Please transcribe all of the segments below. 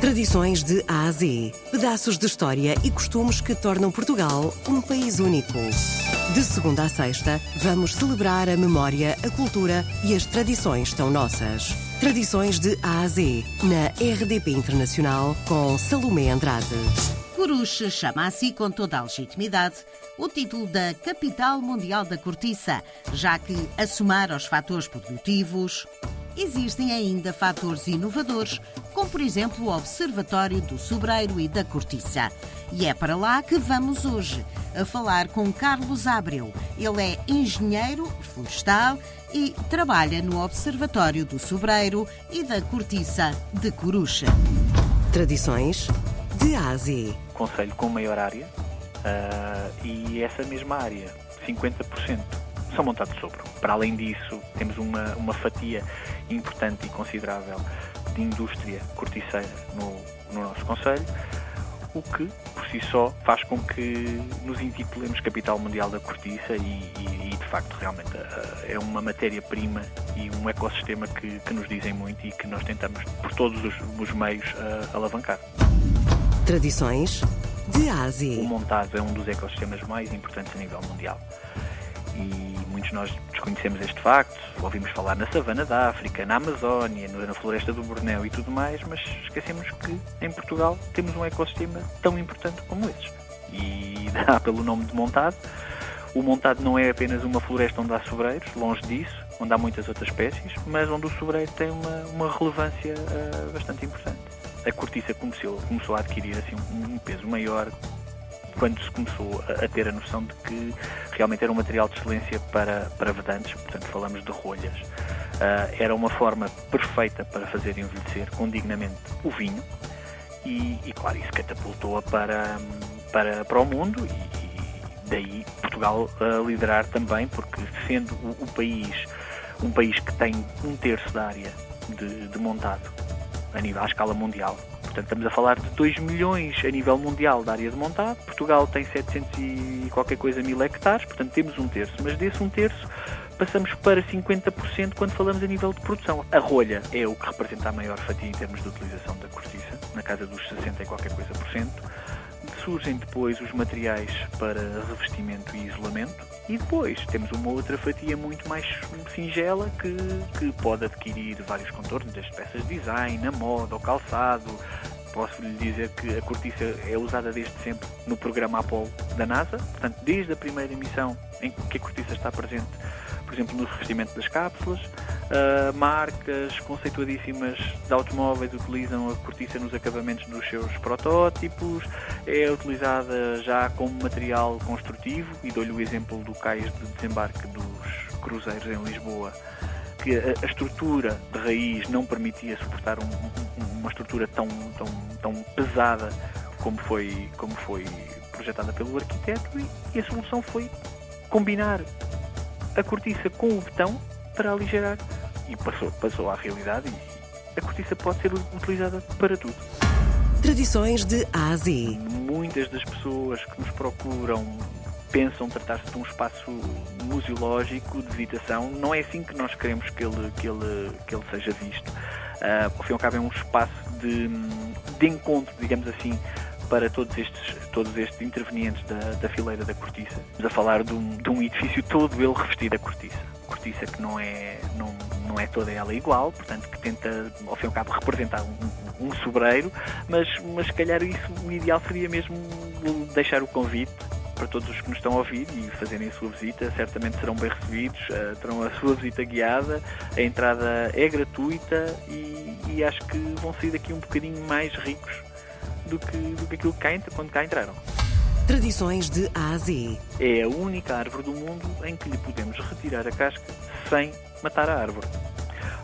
Tradições de A a Z. Pedaços de história e costumes que tornam Portugal um país único. De segunda a sexta, vamos celebrar a memória, a cultura e as tradições tão nossas. Tradições de A a Z, na RDP Internacional, com Salomé Andrade. Coruche chama a si com toda a legitimidade o título da Capital Mundial da Cortiça, já que, a somar aos fatores produtivos, existem ainda fatores inovadores, como por exemplo o Observatório do Sobreiro e da Cortiça. E é para lá que vamos hoje, a falar com Carlos Abreu. Ele é engenheiro florestal e trabalha no Observatório do Sobreiro e da Cortiça de Corucha. Tradições de Ásia. Conselho com maior área uh, e essa mesma área, 50%, são montados sobre. Para além disso, temos uma, uma fatia importante e considerável de indústria corticeira no, no nosso Conselho, o que, por si só, faz com que nos intitulemos Capital Mundial da Cortiça e, e, e de facto, realmente eh, é uma matéria-prima e um ecossistema que, que, nos dizem muito e que nós tentamos, por todos os, os meios, uh, alavancar. Tradições de Ásia. O montado é um dos ecossistemas mais importantes a nível mundial e muitos de nós desconhecemos este facto, ouvimos falar na savana da África, na Amazónia, na floresta do Bornéu e tudo mais, mas esquecemos que em Portugal temos um ecossistema tão importante como esses. E dá pelo nome de montado. O montado não é apenas uma floresta onde há sobreiros, longe disso, onde há muitas outras espécies, mas onde o sobreiro tem uma, uma relevância uh, bastante importante. A cortiça começou, começou a adquirir assim, um peso maior quando se começou a, ter a noção de que realmente era um material de excelência para, para vedantes, portanto falamos de rolhas. Uh, era uma forma perfeita para fazer envelhecer condignamente o vinho e, e claro, isso catapultou-a para, para, para o mundo e, e daí Portugal a liderar também, porque sendo o, o, país um país que tem um terço da área de, de montado a nível à escala mundial, Portanto, estamos a falar de 2 milhões a nível mundial da área de montado. Portugal tem 700 e qualquer coisa mil hectares, portanto temos um terço. Mas desse um terço passamos para 50% quando falamos a nível de produção. A rolha é o que representa a maior fatia em termos de utilização da cortiça, na casa dos 60 e qualquer coisa por cento. Surgem depois os materiais para revestimento e isolamento e depois temos uma outra fatia muito mais singela que, que pode adquirir vários contornos, desde peças de design, a moda, o calçado, posso lhe dizer que a cortiça é usada desde sempre no programa Apollo da NASA, portanto, desde a primeira missão em que a cortiça está presente, por exemplo, no revestimento das cápsulas, uh, marcas conceituadíssimas de automóveis utilizam a cortiça nos acabamentos dos seus protótipos, é utilizada já como material construtivo, e dou-lhe o exemplo do cais de desembarque dos cruzeiros em Lisboa, que a, a estrutura de raiz não permitia suportar um, um, uma estrutura tão, tão, tão pesada como foi, como foi projetada pelo arquiteto e, e a solução foi combinar a cortiça com o betão para aligerar e passou, passou à realidade e a cortiça pode ser utilizada para tudo. Tradições de A a Z. Muitas das pessoas que nos procuram pensam tratar-se de um espaço museológico de visitação. Não é assim que nós queremos que ele, que ele, que ele seja visto. Uh, ao fim e ao cabo é um espaço de, de encontro, digamos assim, para todos estes, todos estes intervenientes da, da fileira da cortiça. Estamos a falar de um, de um edifício todo ele revestido a cortiça. Cortiça que não é, não, não é toda ela igual, portanto que tenta, ao fim e ao cabo, representar um, um sobreiro, mas, mas se calhar isso, o ideal seria mesmo deixar o convite para todos os que nos estão a ouvir e fazerem a sua visita, certamente serão bem recebidos, uh, terão a sua visita guiada, a entrada é gratuita e, e, acho que vão sair daqui um bocadinho mais ricos do que, do que aquilo que cá, quando cá entraram. Tradições de A a Z. É a única árvore do mundo em que lhe podemos retirar a casca sem matar a árvore.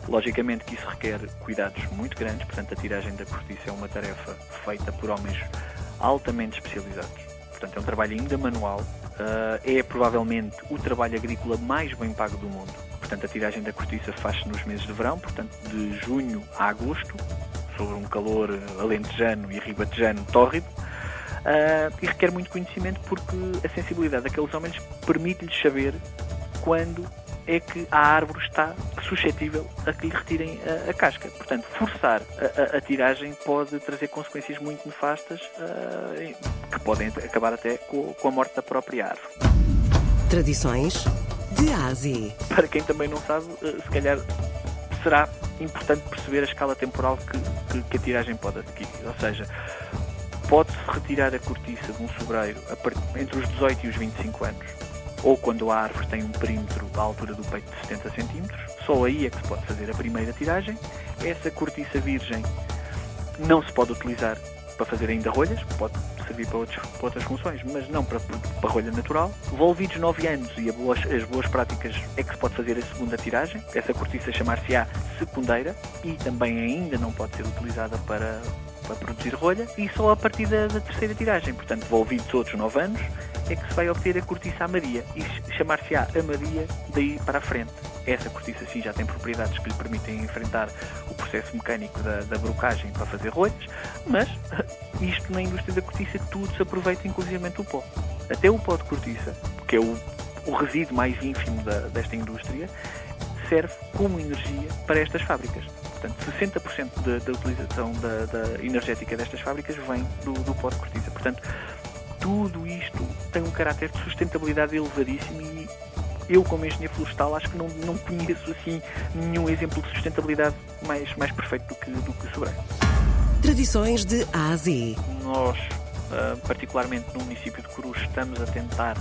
Logicamente que isso requer cuidados muito grandes, portanto a tiragem da cortiça é uma tarefa feita por homens altamente especializados portanto é um trabalho ainda manual, uh, é provavelmente o trabalho agrícola mais bem pago do mundo. Portanto, a tiragem da cortiça faz-se nos meses de verão, portanto, de junho a agosto, sobre um calor alentejano e ribatejano tórrido, uh, e requer muito conhecimento porque a sensibilidade daqueles homens permite-lhes saber quando é que a árvore está suscetível a que lhe retirem a, a casca. Portanto, forçar a, a, a, tiragem pode trazer consequências muito nefastas uh, que podem acabar até com, com a morte da própria árvore. Tradições de Ásia. Para quem também não sabe, uh, se calhar será importante perceber a escala temporal que, que, que a tiragem pode adquirir. Ou seja, pode-se retirar a cortiça de um sobreiro entre os 18 e os 25 anos, ou quando a árvore tem um perímetro à altura do peito de 70 cm, só aí é que se pode fazer a primeira tiragem. Essa cortiça virgem não se pode utilizar para fazer ainda rolhas, pode servir para, outros, para outras funções, mas não para, para rolha natural. Volvidos 9 anos e boas, as boas práticas é que se pode fazer a segunda tiragem. Essa cortiça chamar-se-á secundeira e também ainda não pode ser utilizada para, para produzir rolha e só a partir da, da terceira tiragem. Portanto, volvidos outros 9 anos é que se vai obter a cortiça amaria e chamar-se-á amaria daí para a frente. Essa cortiça sim já tem propriedades que lhe permitem enfrentar o processo mecânico da, da brocagem para fazer rolhas, mas isto na indústria da cortiça tudo se aproveita, inclusive o pó. Até o pó de cortiça, que é o, o resíduo mais ínfimo da, desta indústria, serve como energia para estas fábricas. Portanto, 60% da, da utilização da, da, energética destas fábricas vem do, do pó de cortiça. Portanto, tudo isto tem um caráter de sustentabilidade elevadíssimo e eu, como engenheiro florestal, acho que não, não conheço assim nenhum exemplo de sustentabilidade mais, mais perfeito do que, do que Sobreiro. Tradições de A a Z. Nós, uh, particularmente no município de Cruz, estamos a tentar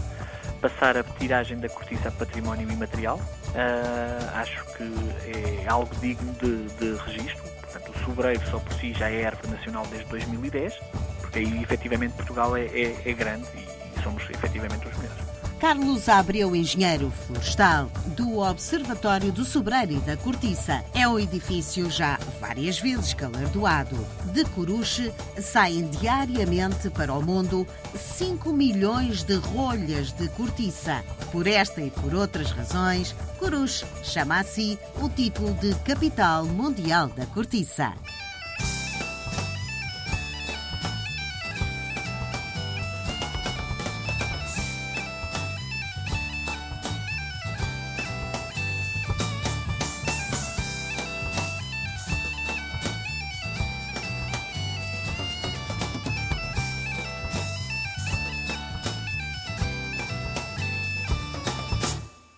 passar a tiragem da cortiça a património imaterial. Uh, acho que é algo digno de, de registro. Portanto, o sobreiro só por si já é árvore nacional desde 2010, porque aí efetivamente Portugal é, é, é grande e somos efetivamente os melhores. Carlos Abreu, engenheiro florestal do Observatório do Sobreiro e da Cortiça. É um edifício já várias vezes galardoado. De Coruche saem diariamente para o mundo 5 milhões de rolhas de cortiça. Por esta e por outras razões, Coruche chama a si o título de Capital Mundial da Cortiça.